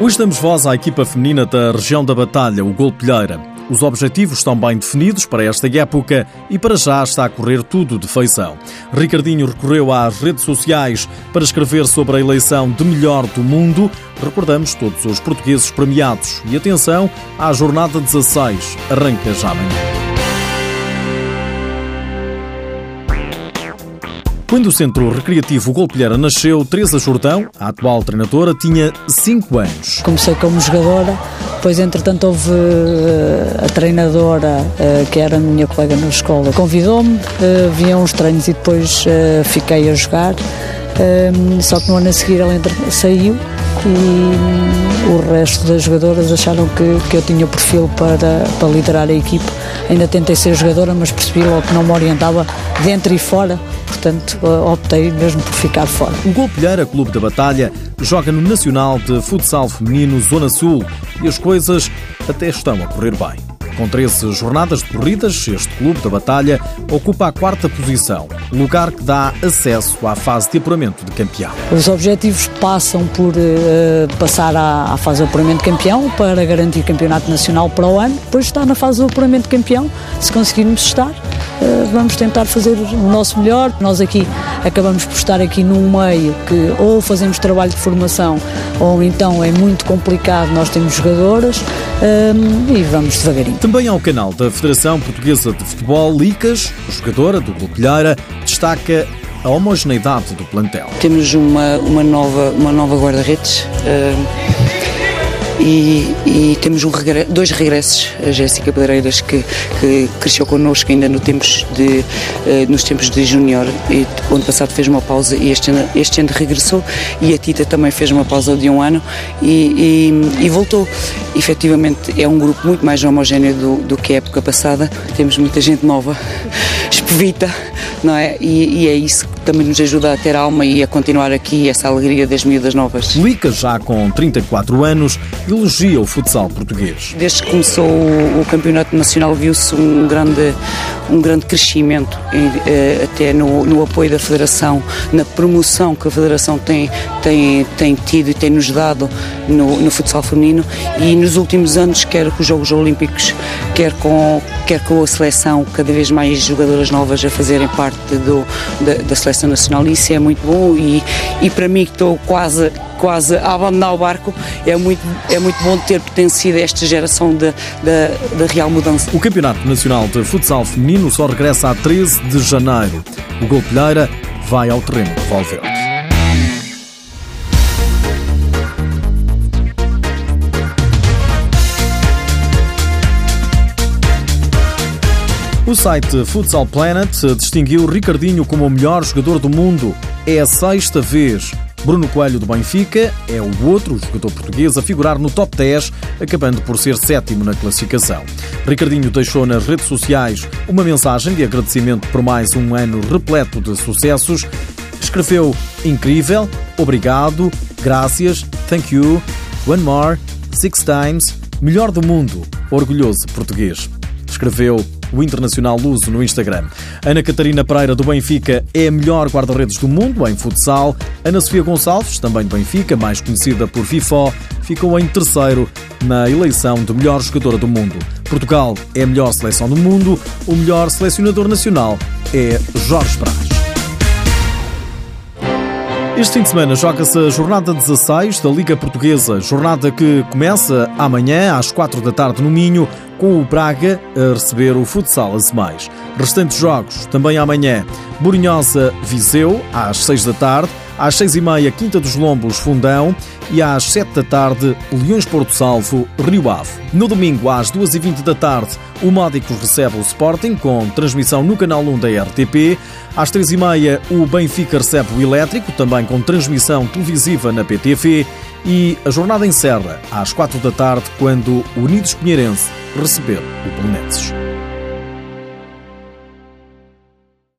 Hoje damos voz à equipa feminina da região da Batalha, o Golpilheira. Os objetivos estão bem definidos para esta época e para já está a correr tudo de feição. Ricardinho recorreu às redes sociais para escrever sobre a eleição de melhor do mundo. Recordamos todos os portugueses premiados. E atenção à jornada 16, arranca já amanhã. Quando o Centro Recreativo Golpilheira nasceu, Teresa Jordão, a atual treinadora, tinha 5 anos. Comecei como jogadora, depois entretanto houve uh, a treinadora, uh, que era a minha colega na escola, convidou-me, uh, vinham uns treinos e depois fiquei a jogar. só que no ano a seguir ela saiu e o resto das jogadoras acharam que, que eu tinha perfil para, para liderar a equipe. Ainda tentei ser jogadora, mas percebi logo que não me orientava dentro e fora portanto optei mesmo por ficar fora. O Golpilheira Clube da Batalha joga no Nacional de Futsal Feminino Zona Sul e as coisas até estão a correr bem. Com 13 jornadas de corridas, este clube da batalha ocupa a quarta posição, lugar que dá acesso à fase de apuramento de campeão. Os objetivos passam por uh, passar à, à, fase de apuramento de campeão para garantir campeonato nacional para o ano, depois estar na fase de apuramento de campeão, se conseguirmos estar, vamos tentar fazer o nosso melhor. Nós aqui acabamos por estar aqui num meio que ou fazemos trabalho de formação ou então é muito complicado, nós temos jogadoras um, e vamos devagarinho. Também ao canal da Federação Portuguesa de Futebol, Licas, jogadora do Glupilheira, destaca a homogeneidade do plantel. Temos uma, uma nova, uma nova guarda-redes. Uh e, e temos um regre dois regressos, a Jéssica Pedreiras que, que cresceu connosco ainda no tempos de, uh, nos tempos de júnior e o ano passado fez uma pausa e este ano, este ano regressou. E a Tita também fez uma pausa de um ano e, e, e voltou. Efetivamente é um grupo muito mais homogéneo do, do que a época passada, temos muita gente nova, espovita, não é? E, e é isso que também nos ajuda a ter alma e a continuar aqui essa alegria das miúdas novas. Lica, já com 34 anos, elogia o futsal português. Desde que começou o, o Campeonato Nacional viu-se um grande, um grande crescimento eh, até no, no, apoio da Federação, na promoção que a Federação tem, tem, tem tido e tem nos dado no, no futsal feminino e nos últimos anos, quer com os Jogos Olímpicos, quer com, quer com a seleção, cada vez mais jogadoras novas a fazerem parte do, da, da seleção nacional e isso é muito bom e, e para mim que estou quase quase a abandonar o barco, é muito, é muito bom ter pertencido a esta geração da real mudança. O Campeonato Nacional de Futsal Feminino só regressa a 13 de janeiro. O Golpilheira vai ao terreno de Valverde. O site Futsal Planet distinguiu Ricardinho como o melhor jogador do mundo. É a sexta vez. Bruno Coelho do Benfica é o outro jogador português a figurar no top 10, acabando por ser sétimo na classificação. Ricardinho deixou nas redes sociais uma mensagem de agradecimento por mais um ano repleto de sucessos. Escreveu incrível, obrigado, graças, thank you, one more, six times, melhor do mundo, orgulhoso português. Escreveu o Internacional Luso no Instagram. Ana Catarina Pereira do Benfica é a melhor guarda-redes do mundo em futsal. Ana Sofia Gonçalves, também do Benfica, mais conhecida por FIFO, ficou em terceiro na eleição de melhor jogadora do mundo. Portugal é a melhor seleção do mundo, o melhor selecionador nacional é Jorge Braz. Este fim de semana joga-se a jornada 16 da Liga Portuguesa, jornada que começa amanhã às 4 da tarde no Minho, com o Braga a receber o futsal a mais. Restantes jogos também amanhã. Borinhosa Viseu, às 6 da tarde. Às 6 e meia, Quinta dos Lombos, Fundão. E às 7 da tarde, Leões Porto Salvo, Rio Ave. No domingo, às 2h20 da tarde, o Módicos recebe o Sporting, com transmissão no canal 1 da RTP. Às 3 e meia, o Benfica recebe o Elétrico, também com transmissão televisiva na PTV. E a jornada encerra às 4 da tarde, quando o Unidos Pinheirense receber o Belenenses.